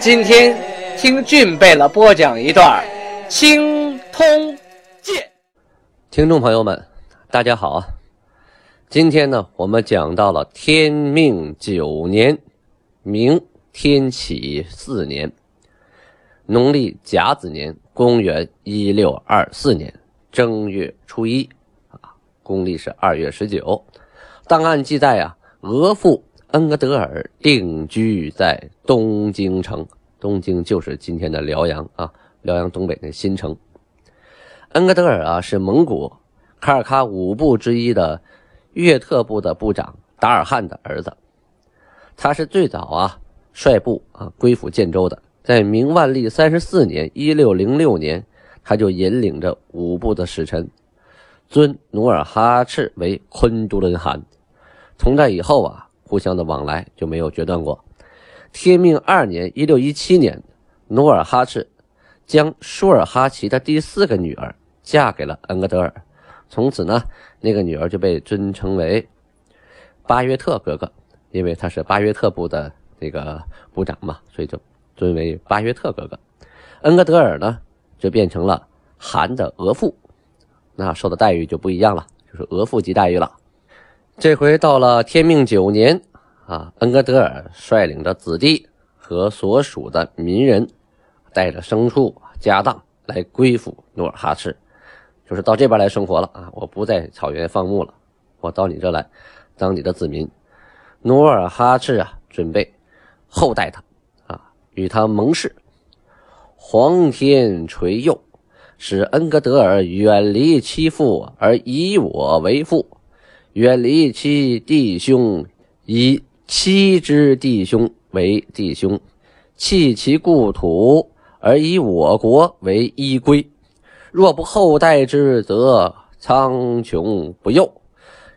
今天。听俊贝勒播讲一段《青通剑》。听众朋友们，大家好啊！今天呢，我们讲到了天命九年，明天启四年，农历甲子年，公元一六二四年正月初一啊，公历是二月十九。档案记载啊，额驸恩格德尔定居在东京城。东京就是今天的辽阳啊，辽阳东北的新城。恩格德尔啊，是蒙古卡尔喀五部之一的岳特部的部长达尔汉的儿子。他是最早啊率部啊归附建州的。在明万历三十四年（一六零六年），他就引领着五部的使臣，尊努尔哈赤为昆都伦汗。从这以后啊，互相的往来就没有决断过。天命二年（一六一七年），努尔哈赤将舒尔哈齐的第四个女儿嫁给了恩格德尔，从此呢，那个女儿就被尊称为巴约特格格，因为她是巴约特部的那个部长嘛，所以就尊为巴约特格格。恩格德尔呢，就变成了汗的额驸，那受的待遇就不一样了，就是额驸级待遇了。这回到了天命九年。啊，恩格德尔率领着子弟和所属的民人，带着牲畜、家当来归附努尔哈赤，就是到这边来生活了啊！我不在草原放牧了，我到你这来当你的子民。努尔哈赤啊，准备厚待他啊，与他盟誓，皇天垂佑，使恩格德尔远离其父而以我为父，远离其弟兄以。妻之弟兄为弟兄，弃其故土而以我国为依归。若不厚待之，则苍穹不佑，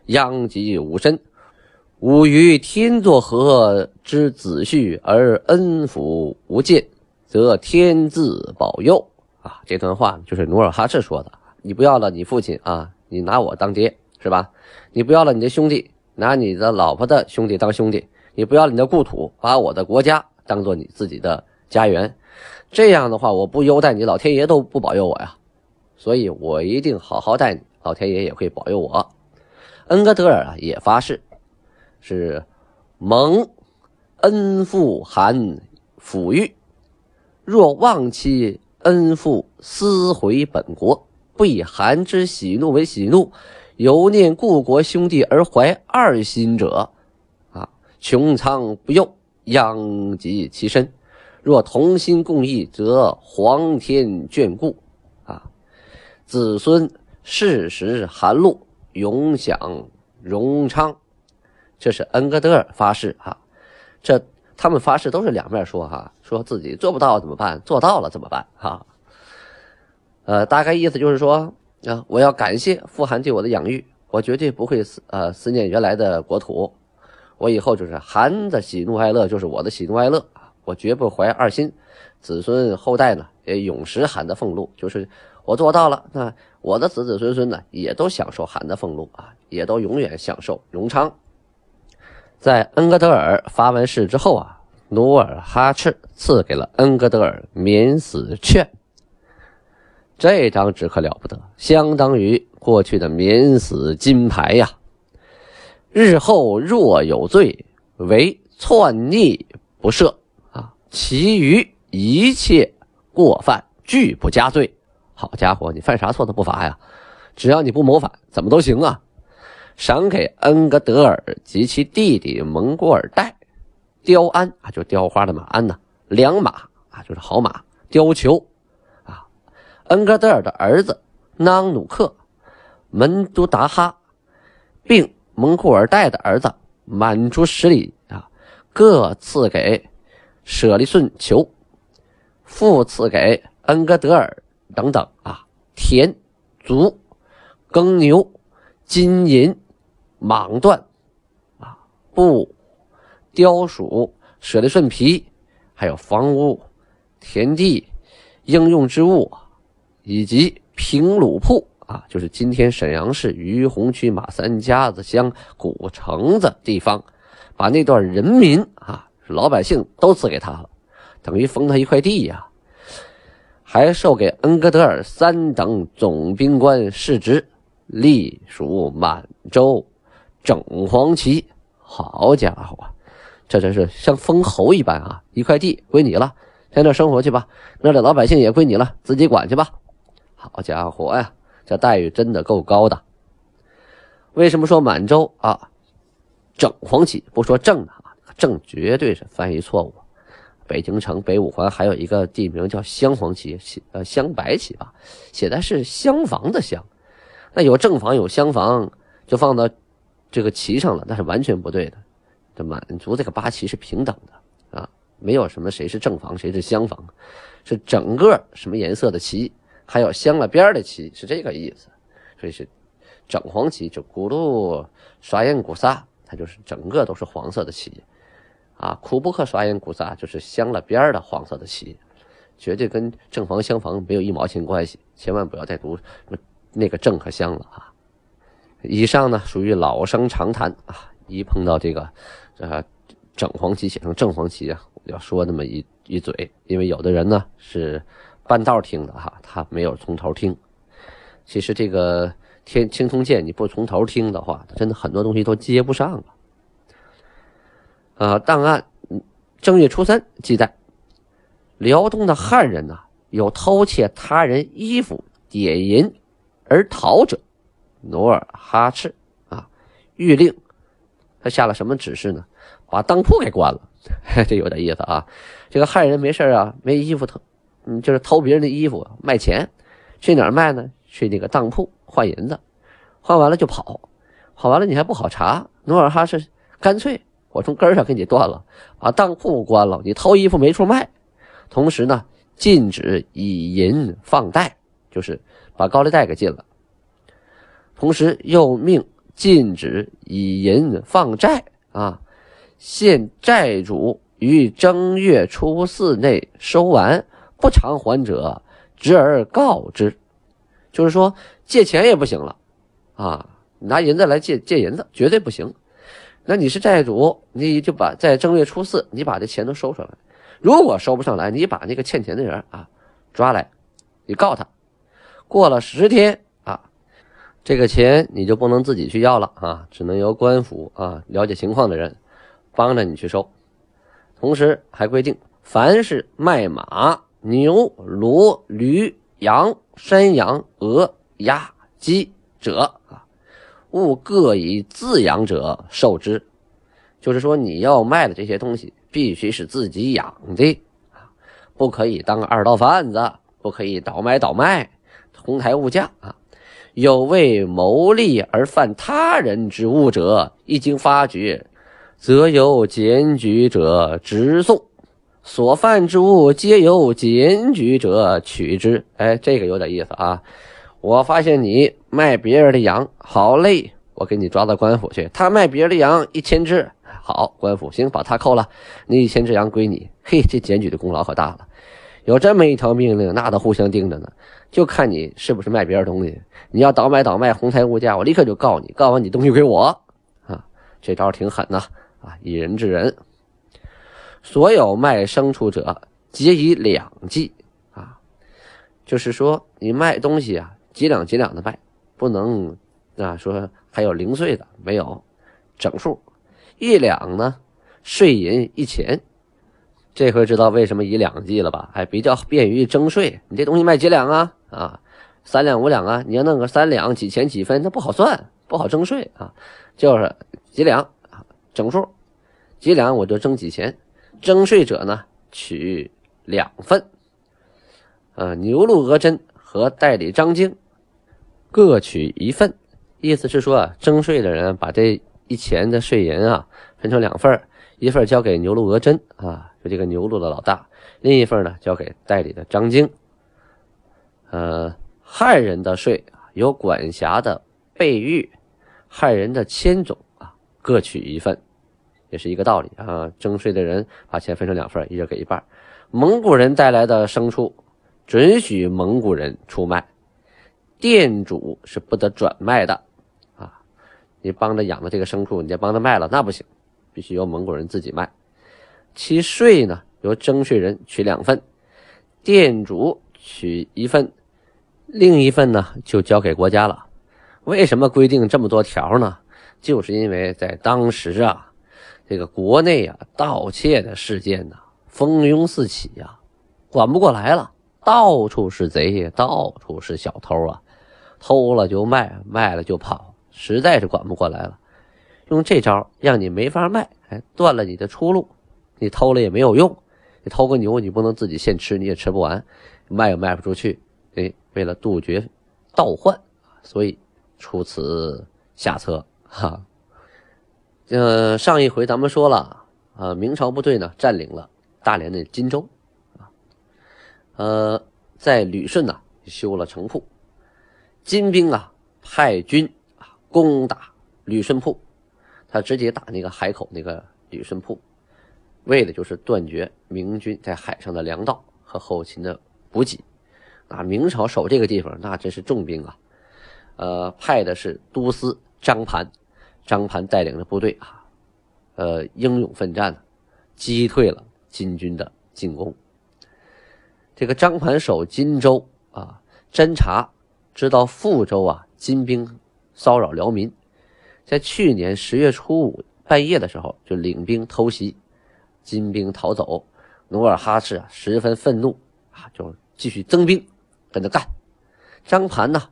殃及吾身。吾与天作合之子婿而恩福无尽，则天自保佑。啊，这段话就是努尔哈赤说的。你不要了你父亲啊，你拿我当爹是吧？你不要了你的兄弟。拿你的老婆的兄弟当兄弟，你不要了你的故土，把我的国家当做你自己的家园，这样的话，我不优待你，老天爷都不保佑我呀。所以我一定好好待你，老天爷也会保佑我。恩格德尔啊，也发誓，是蒙恩父韩抚育，若忘其恩父，思回本国，不以韩之喜怒为喜怒。犹念故国兄弟而怀二心者，啊，穹苍不佑，殃及其身。若同心共义，则皇天眷顾，啊，子孙世时寒露，永享荣昌。这是恩格德尔发誓哈，这他们发誓都是两面说哈，说自己做不到怎么办？做到了怎么办？哈，呃，大概意思就是说。啊！我要感谢富汗对我的养育，我绝对不会思呃思念原来的国土。我以后就是汗的喜怒哀乐，就是我的喜怒哀乐！我绝不怀二心，子孙后代呢也永食汗的俸禄，就是我做到了，那我的子子孙孙呢也都享受汗的俸禄啊，也都永远享受荣昌。在恩格德尔发完誓之后啊，努尔哈赤赐给了恩格德尔免死券。这张纸可了不得，相当于过去的免死金牌呀！日后若有罪，为篡逆不赦啊，其余一切过犯拒不加罪。好家伙，你犯啥错都不罚呀？只要你不谋反，怎么都行啊！赏给恩格德尔及其弟弟蒙古尔代雕鞍啊，就雕花的马鞍呐，良马啊，就是好马，貂裘。恩格德尔的儿子囊努克、门都达哈，并蒙库尔代的儿子满珠十里啊，各赐给舍利顺球。复赐给恩格德尔等等啊，田、足、耕牛、金银、蟒缎啊、布、貂鼠、舍利顺皮，还有房屋、田地、应用之物，以及平鲁铺啊，就是今天沈阳市于洪区马三家子乡古城子地方，把那段人民啊，老百姓都赐给他了。等于封他一块地呀，还授给恩格德尔三等总兵官世职，隶属满洲整黄旗。好家伙，这真是像封侯一般啊！一块地归你了，在那生活去吧。那里老百姓也归你了，自己管去吧。好家伙呀，这待遇真的够高的。为什么说满洲啊？整黄旗不说正的啊，正绝对是翻译错误。北京城北五环还有一个地名叫镶黄旗，呃，镶白旗吧，写的是厢房的厢。那有正房有厢房，就放到这个旗上了，那是完全不对的。这满族这个八旗是平等的啊，没有什么谁是正房谁是厢房，是整个什么颜色的旗，还有镶了边的旗，是这个意思。所以是整黄旗，就咕噜刷烟古萨，它就是整个都是黄色的旗。啊，库布克刷烟古萨就是镶了边的黄色的旗，绝对跟正房厢房没有一毛钱关系，千万不要再读那个正和厢了啊！以上呢属于老生常谈啊，一碰到这个呃整黄旗写成正黄旗啊，要说那么一一嘴，因为有的人呢是半道听的哈，他没有从头听。其实这个天青铜剑你不从头听的话，真的很多东西都接不上了。啊，档案正月初三记载，辽东的汉人呐，有偷窃他人衣服、点银而逃者，努尔哈赤啊，谕令他下了什么指示呢？把当铺给关了。这有点意思啊。这个汉人没事啊，没衣服偷，嗯，就是偷别人的衣服卖钱，去哪儿卖呢？去那个当铺换银子，换完了就跑，跑完了你还不好查。努尔哈赤干脆。我从根上给你断了，把当铺关了，你偷衣服没处卖。同时呢，禁止以银放贷，就是把高利贷给禁了。同时又命禁止以银放债啊，限债主于正月初四内收完，不偿还者，直而告之。就是说借钱也不行了啊，拿银子来借借银子绝对不行。那你是债主，你就把在正月初四，你把这钱都收上来。如果收不上来，你把那个欠钱的人啊抓来，你告他。过了十天啊，这个钱你就不能自己去要了啊，只能由官府啊了解情况的人帮着你去收。同时还规定，凡是卖马、牛、骡、驴、羊、山羊、鹅、鸭、鸡者啊。勿各以自养者受之，就是说你要卖的这些东西必须是自己养的啊，不可以当二道贩子，不可以倒买倒卖，哄抬物价啊。有为谋利而犯他人之物者，一经发觉，则由检举者直送。所犯之物皆由检举者取之。哎，这个有点意思啊。我发现你卖别人的羊，好嘞，我给你抓到官府去。他卖别人的羊一千只，好，官府行，把他扣了，那一千只羊归你。嘿，这检举的功劳可大了。有这么一条命令，那都互相盯着呢，就看你是不是卖别人东西。你要倒买倒卖，哄抬物价，我立刻就告你，告完你东西归我。啊，这招挺狠呐！啊，以人治人。所有卖牲畜者，皆以两计。啊，就是说你卖东西啊。几两几两的卖，不能啊说还有零碎的没有，整数，一两呢，税银一钱，这回知道为什么以两计了吧？还比较便于征税。你这东西卖几两啊？啊，三两五两啊？你要弄个三两几钱几分，那不好算，不好征税啊。就是几两啊，整数，几两我就征几钱，征税者呢取两份，呃，牛鹿额真。和代理张经各取一份，意思是说啊，征税的人把这一钱的税银啊分成两份一份交给牛鹿额真啊，就这个牛录的老大；另一份呢交给代理的张京。呃，汉人的税由管辖的贝玉、汉人的千种啊各取一份，也是一个道理啊。征税的人把钱分成两份，一人给一半。蒙古人带来的牲畜，准许蒙古人出卖，店主是不得转卖的啊。你帮着养的这个牲畜，你再帮他卖了，那不行，必须由蒙古人自己卖。其税呢，由征税人取两份，店主取一份。另一份呢，就交给国家了。为什么规定这么多条呢？就是因为在当时啊，这个国内啊，盗窃的事件呢，蜂拥四起呀，管不过来了，到处是贼，到处是小偷啊，偷了就卖，卖了就跑，实在是管不过来了。用这招让你没法卖，哎，断了你的出路。你偷了也没有用，你偷个牛，你不能自己现吃，你也吃不完，卖也卖不出去。哎，为了杜绝盗换，所以出此下策哈。呃，上一回咱们说了啊，明朝部队呢占领了大连的金州啊，呃，在旅顺呢修了城铺，金兵啊派军啊攻打旅顺铺，他直接打那个海口那个旅顺铺，为的就是断绝明军在海上的粮道和后勤的补给。啊，明朝守这个地方，那真是重兵啊！呃，派的是都司张盘，张盘带领着部队啊，呃，英勇奋战，击退了金军的进攻。这个张盘守荆州啊，侦查知道富州啊，金兵骚扰辽民，在去年十月初五半夜的时候，就领兵偷袭，金兵逃走，努尔哈赤啊十分愤怒啊，就继续增兵。跟着干，张盘呢，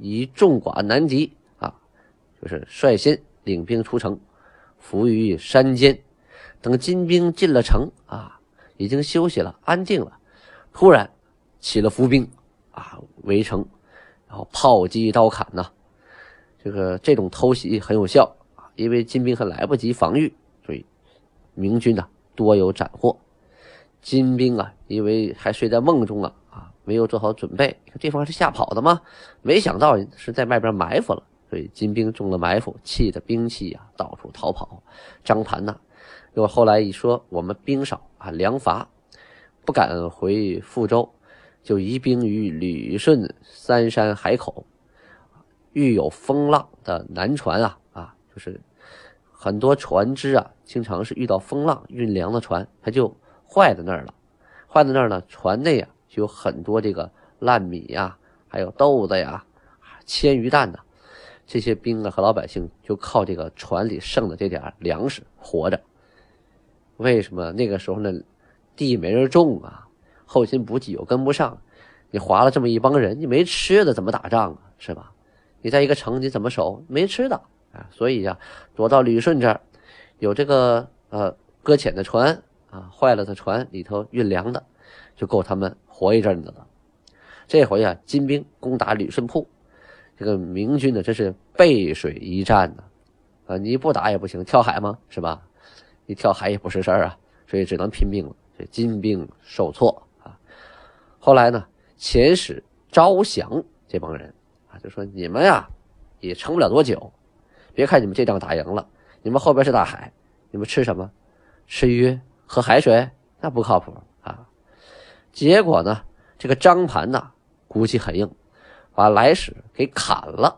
以众寡难敌啊，就是率先领兵出城，伏于山间，等金兵进了城啊，已经休息了，安定了，突然起了伏兵啊，围城，然后炮击刀砍呐，这个这种偷袭很有效啊，因为金兵还来不及防御，所以明军呢多有斩获，金兵啊，因为还睡在梦中啊。没有做好准备，这方是吓跑的吗？没想到是在外边埋伏了，所以金兵中了埋伏，气的兵器啊到处逃跑。张盘呢，又后来一说我们兵少啊，粮乏，不敢回富州，就移兵于旅顺三山海口。遇有风浪的南船啊啊，就是很多船只啊，经常是遇到风浪，运粮的船它就坏在那儿了，坏在那儿呢，船内啊。就有很多这个烂米呀，还有豆子呀，啊铅鱼蛋呐，这些兵啊和老百姓就靠这个船里剩的这点粮食活着。为什么那个时候呢？地没人种啊，后勤补给又跟不上，你划了这么一帮人，你没吃的怎么打仗啊？是吧？你在一个城你怎么守？没吃的啊，所以呀，躲到旅顺这儿，有这个呃搁浅的船啊，坏了的船里头运粮的，就够他们。活一阵子了，这回啊，金兵攻打旅顺铺，这个明军呢，真是背水一战呢，啊，你不打也不行，跳海吗？是吧？你跳海也不是事儿啊，所以只能拼命了。这金兵受挫啊，后来呢，遣使招降这帮人啊，就说你们呀，也撑不了多久。别看你们这仗打赢了，你们后边是大海，你们吃什么？吃鱼喝海水？那不靠谱啊。结果呢，这个张盘呐，骨气很硬，把来使给砍了。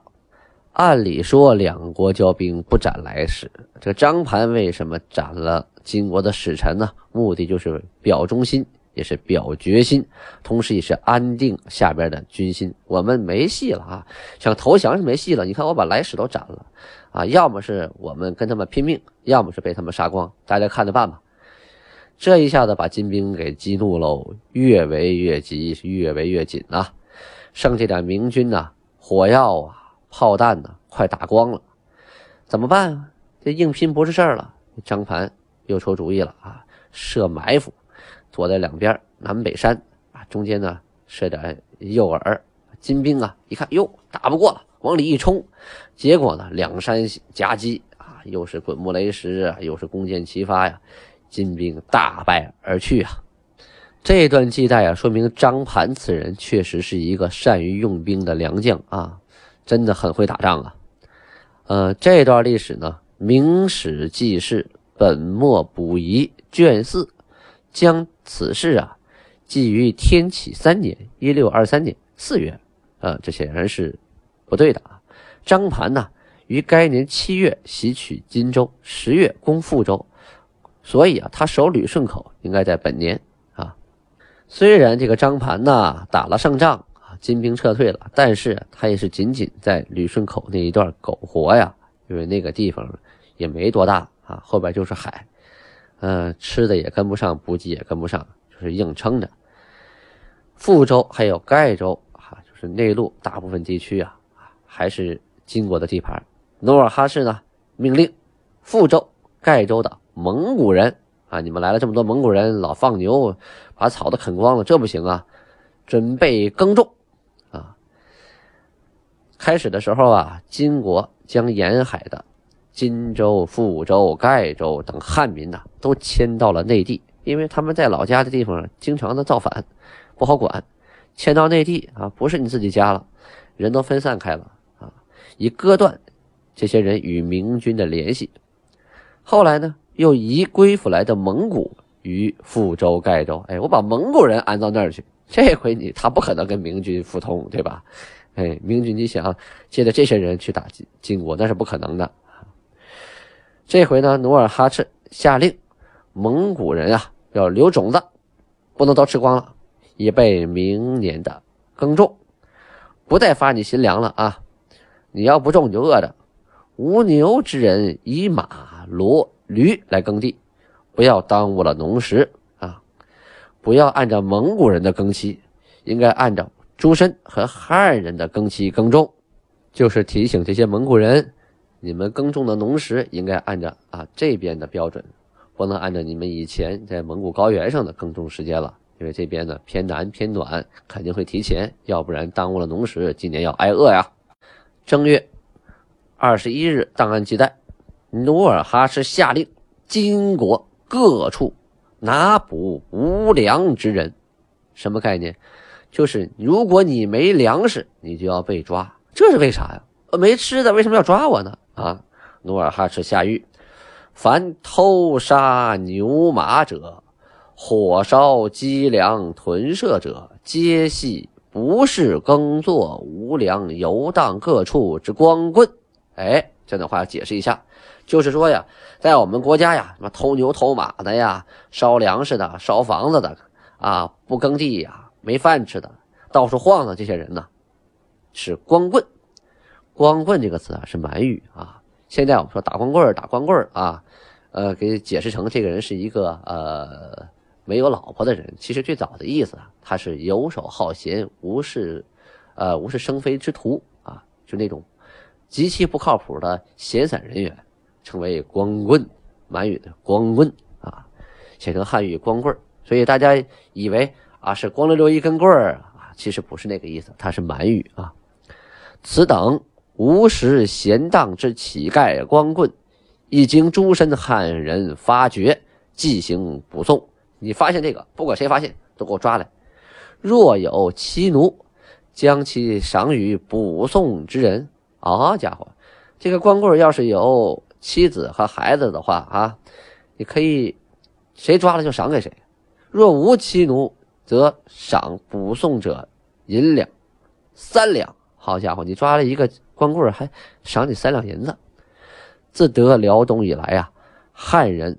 按理说，两国交兵不斩来使。这张盘为什么斩了金国的使臣呢？目的就是表忠心，也是表决心，同时也是安定下边的军心。我们没戏了啊！想投降是没戏了。你看，我把来使都斩了啊！要么是我们跟他们拼命，要么是被他们杀光，大家看着办吧。这一下子把金兵给激怒喽，越围越急，越围越紧呐。剩下点明军呐，火药啊、炮弹呐，快打光了，怎么办啊？这硬拼不是事儿了。张盘又出主意了啊，设埋伏，躲在两边南北山啊，中间呢设点诱饵。金兵啊，一看哟，打不过了，往里一冲，结果呢，两山夹击啊，又是滚木雷石啊，又是弓箭齐发呀。金兵大败而去啊。这段记载啊，说明张盘此人确实是一个善于用兵的良将啊，真的很会打仗啊。呃，这段历史呢，《明史记事》本末补遗卷四将此事啊记于天启三年（一六二三年）四月，呃，这显然是不对的啊。张盘呢，于该年七月袭取荆州，十月攻富州，所以啊，他守旅顺口应该在本年。虽然这个张盘呢打了胜仗啊，金兵撤退了，但是他也是仅仅在旅顺口那一段苟活呀，因为那个地方也没多大啊，后边就是海，嗯，吃的也跟不上，补给也跟不上，就是硬撑着。富州还有盖州啊，就是内陆大部分地区啊，还是金国的地盘。努尔哈赤呢命令富州、盖州的蒙古人。啊！你们来了这么多蒙古人，老放牛，把草都啃光了，这不行啊！准备耕种啊！开始的时候啊，金国将沿海的荆州、富州、盖州等汉民呐，都迁到了内地，因为他们在老家的地方经常的造反，不好管。迁到内地啊，不是你自己家了，人都分散开了啊，以割断这些人与明军的联系。后来呢？又移归附来的蒙古于富州、盖州，哎，我把蒙古人安到那儿去。这回你他不可能跟明军互通，对吧？哎，明军你想借着这些人去打金金国，那是不可能的。这回呢，努尔哈赤下令，蒙古人啊要留种子，不能都吃光了，以备明年的耕种，不再发你新粮了啊！你要不种，你就饿着。无牛之人以马骡。驴来耕地，不要耽误了农时啊！不要按照蒙古人的耕期，应该按照诸身和汉人的耕期耕种。就是提醒这些蒙古人，你们耕种的农时应该按照啊这边的标准，不能按照你们以前在蒙古高原上的耕种时间了，因为这边呢偏南偏暖，肯定会提前，要不然耽误了农时，今年要挨饿呀。正月二十一日，档案记载。努尔哈赤下令，金国各处拿捕无粮之人，什么概念？就是如果你没粮食，你就要被抓。这是为啥呀？没吃的为什么要抓我呢？啊！努尔哈赤下谕：凡偷杀牛马者，火烧积粮屯舍者，皆系不是耕作无粮游荡各处之光棍。哎，这段话要解释一下。就是说呀，在我们国家呀，什么偷牛偷马的呀，烧粮食的、烧房子的啊，不耕地呀，没饭吃的，到处晃的这些人呢，是光棍。光棍这个词啊是满语啊。现在我们说打光棍打光棍啊，呃，给解释成这个人是一个呃没有老婆的人。其实最早的意思啊，他是游手好闲、无事，呃，无事生非之徒啊，就那种极其不靠谱的闲散人员。称为光棍，满语的光棍啊，写成汉语光棍所以大家以为啊是光溜溜一根棍儿啊，其实不是那个意思，它是满语啊。此等无实闲荡之乞丐光棍，一经诸身汉人发觉，即行捕送。你发现这个，不管谁发现，都给我抓来。若有妻奴，将其赏与捕送之人。啊，家伙，这个光棍要是有。妻子和孩子的话啊，你可以谁抓了就赏给谁。若无妻奴，则赏捕送者银两三两。好家伙，你抓了一个光棍，还赏你三两银子。自得辽东以来啊，汉人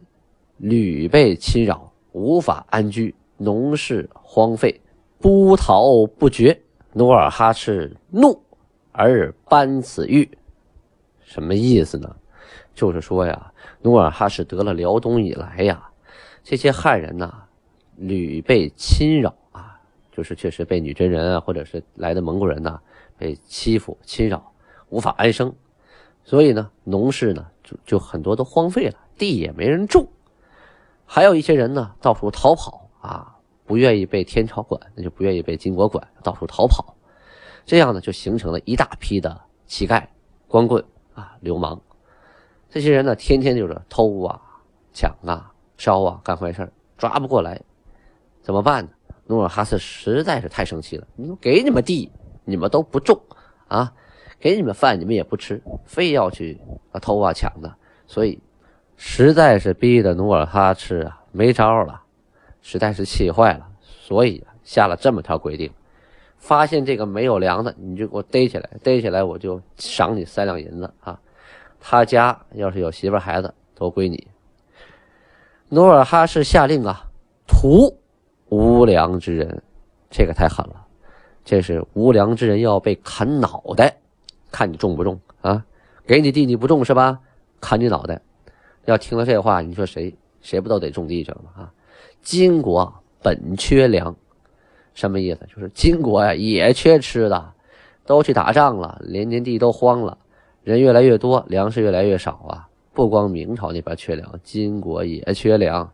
屡被侵扰，无法安居，农事荒废，波涛不绝。努尔哈赤怒而颁此谕，什么意思呢？就是说呀，努尔哈赤得了辽东以来呀，这些汉人呐，屡被侵扰啊，就是确实被女真人啊，或者是来的蒙古人呐，被欺负侵扰，无法安生，所以呢，农事呢就就很多都荒废了，地也没人种，还有一些人呢到处逃跑啊，不愿意被天朝管，那就不愿意被金国管，到处逃跑，这样呢就形成了一大批的乞丐、光棍啊、流氓。这些人呢，天天就是偷啊、抢啊、烧啊，干坏事抓不过来，怎么办呢？努尔哈赤实在是太生气了，你说给你们地，你们都不种啊，给你们饭，你们也不吃，非要去偷啊抢的，所以实在是逼得努尔哈赤啊没招了，实在是气坏了，所以下了这么条规定：发现这个没有粮的，你就给我逮起来，逮起来我就赏你三两银子啊！他家要是有媳妇孩子，都归你。努尔哈赤下令啊，屠。无良之人，这个太狠了，这是无良之人要被砍脑袋，看你重不重啊？给你地你不种是吧？砍你脑袋！要听了这话，你说谁谁不都得种地去了吗？啊！金国本缺粮，什么意思？就是金国呀也缺吃的，都去打仗了，连年地都荒了，人越来越多，粮食越来越少啊！不光明朝那边缺粮，金国也缺粮。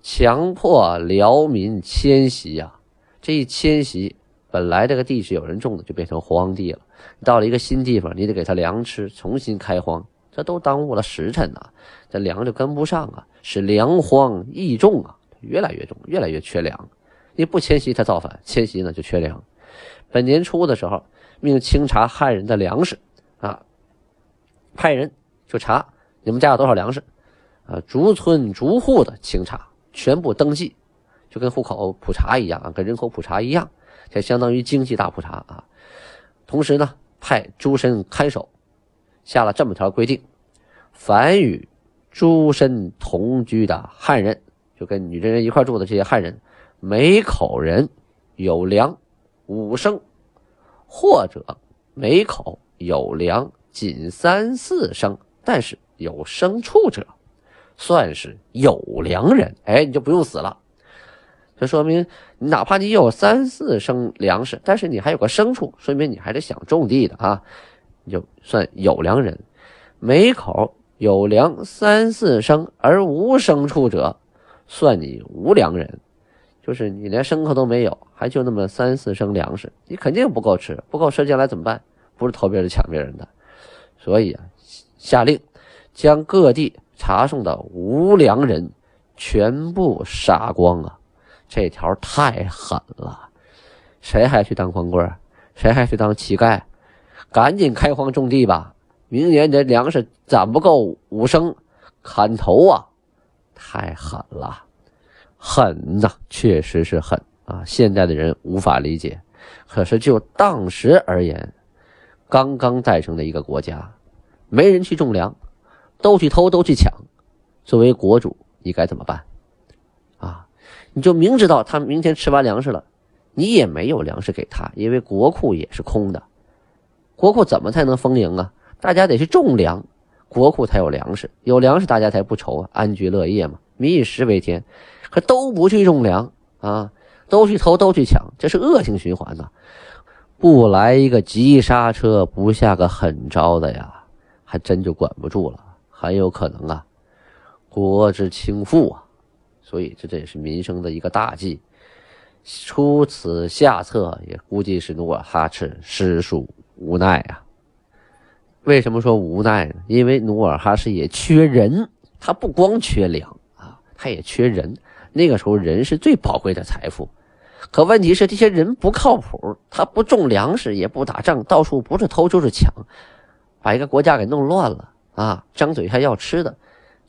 强迫辽民迁徙呀，这一迁徙，本来这个地是有人种的，就变成荒地了。到了一个新地方，你得给他粮吃，重新开荒，这都耽误了时辰呐，这粮就跟不上啊，是粮荒易种啊，越来越重，越来越缺粮。你不迁徙，他造反；迁徙呢，就缺粮。本年初的时候，命清查汉人的粮食啊，派人就查你们家有多少粮食啊，逐村逐户的清查。全部登记，就跟户口普查一样啊，跟人口普查一样，这相当于经济大普查啊。同时呢，派诸身看守，下了这么条规定：凡与诸身同居的汉人，就跟女真人一块住的这些汉人，每口人有粮五升，或者每口有粮仅三四升，但是有牲畜者。算是有粮人，哎，你就不用死了。这说明哪怕你有三四升粮食，但是你还有个牲畜，说明你还是想种地的啊，你就算有粮人。每口有粮三四升而无牲畜者，算你无粮人，就是你连牲口都没有，还就那么三四升粮食，你肯定不够吃，不够吃将来怎么办？不是偷别人抢别人的，所以啊，下令将各地。查送的无良人全部杀光啊！这条太狠了，谁还去当光棍？谁还去当乞丐？赶紧开荒种地吧！明年这粮食攒不够五升，砍头啊！太狠了，狠呐，确实是狠啊！现在的人无法理解，可是就当时而言，刚刚诞生的一个国家，没人去种粮。都去偷，都去抢，作为国主，你该怎么办？啊，你就明知道他明天吃完粮食了，你也没有粮食给他，因为国库也是空的。国库怎么才能丰盈啊？大家得去种粮，国库才有粮食，有粮食大家才不愁啊，安居乐业嘛。民以食为天，可都不去种粮啊，都去偷，都去抢，这是恶性循环呐！不来一个急刹车，不下个狠招的呀，还真就管不住了。很有可能啊，国之倾覆啊，所以这这也是民生的一个大忌。出此下策，也估计是努尔哈赤实属无奈啊。为什么说无奈呢？因为努尔哈赤也缺人，他不光缺粮啊，他也缺人。那个时候人是最宝贵的财富，可问题是这些人不靠谱，他不种粮食，也不打仗，到处不是偷就是抢，把一个国家给弄乱了。啊，张嘴还要吃的，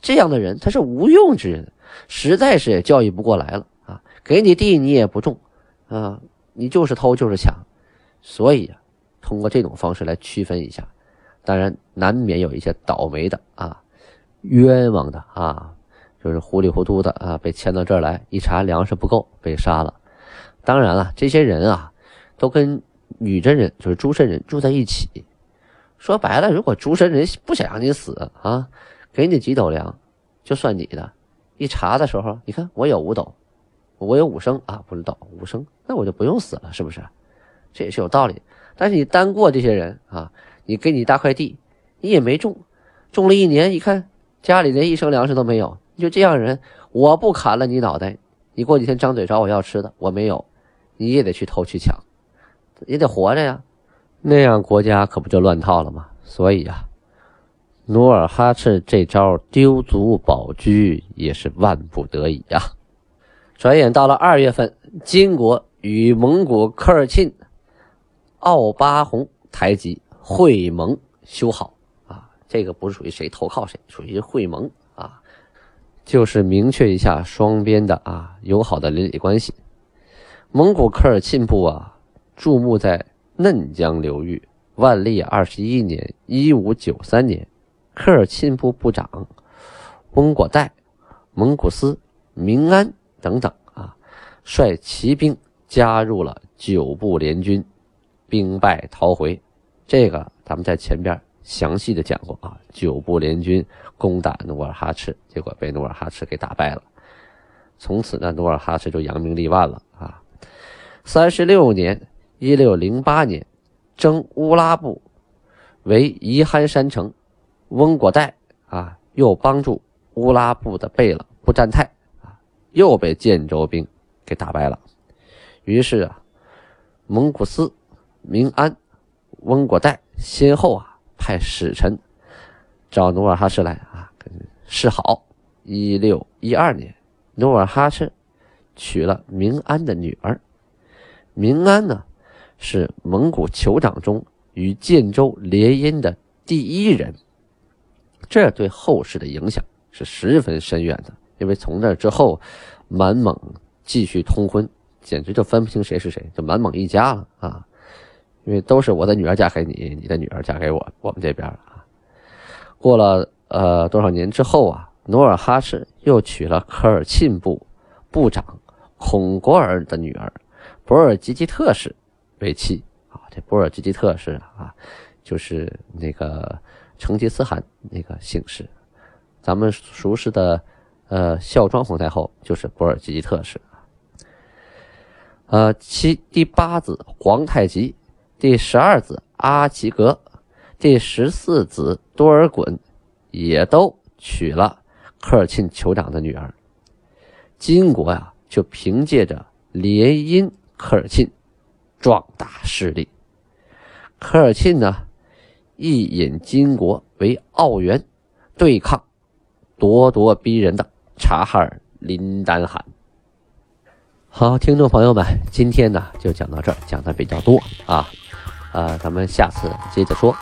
这样的人他是无用之人，实在是也教育不过来了啊！给你地你也不种，啊，你就是偷就是抢，所以啊，通过这种方式来区分一下，当然难免有一些倒霉的啊，冤枉的啊，就是糊里糊涂的啊，被牵到这儿来，一查粮食不够被杀了。当然了，这些人啊，都跟女真人就是朱身人住在一起。说白了，如果诸神人不想让你死啊，给你几斗粮，就算你的。一查的时候，你看我有五斗，我有五升啊，不是斗五升，那我就不用死了，是不是？这也是有道理。但是你单过这些人啊，你给你一大块地，你也没种，种了一年，一看家里连一升粮食都没有，你就这样人，我不砍了你脑袋，你过几天张嘴找我要吃的，我没有，你也得去偷去抢，也得活着呀。那样国家可不就乱套了吗？所以啊，努尔哈赤这招丢卒保车也是万不得已呀。转眼到了二月份，金国与蒙古科尔沁、奥巴红台吉会盟修好啊，这个不是属于谁投靠谁，属于会盟啊，就是明确一下双边的啊友好的邻里关系。蒙古科尔沁部啊，驻牧在嫩江流域。万历二十一年（一五九三年），科尔沁部部长翁果岱、蒙古司明安。等等啊，率骑兵加入了九部联军，兵败逃回。这个咱们在前边详细的讲过啊。九部联军攻打努尔哈赤，结果被努尔哈赤给打败了。从此呢，努尔哈赤就扬名立万了啊。三十六年（一六零八年），征乌拉部为宜罕山城，翁果岱啊又帮助乌拉部的贝勒不占泰。又被建州兵给打败了，于是啊，蒙古斯明安、翁果岱先后啊派使臣找努尔哈赤来啊示好。一六一二年，努尔哈赤娶了明安的女儿。明安呢是蒙古酋长中与建州联姻的第一人，这对后世的影响是十分深远的。因为从那之后，满蒙继续通婚，简直就分不清谁是谁，就满蒙一家了啊！因为都是我的女儿嫁给你，你的女儿嫁给我，我们这边啊。过了呃多少年之后啊，努尔哈赤又娶了科尔沁部部长孔果尔的女儿博尔济吉特氏为妻啊。这博尔济吉特氏啊，就是那个成吉思汗那个姓氏，咱们熟识的。呃，孝庄皇太后就是博尔济吉特氏呃，其第八子皇太极，第十二子阿齐格，第十四子多尔衮，也都娶了科尔沁酋长的女儿。金国呀，就凭借着联姻科尔沁，壮大势力。科尔沁呢，一引金国为奥援，对抗咄咄逼人的。察哈尔林丹汗，好，听众朋友们，今天呢就讲到这儿，讲的比较多啊，呃，咱们下次接着说。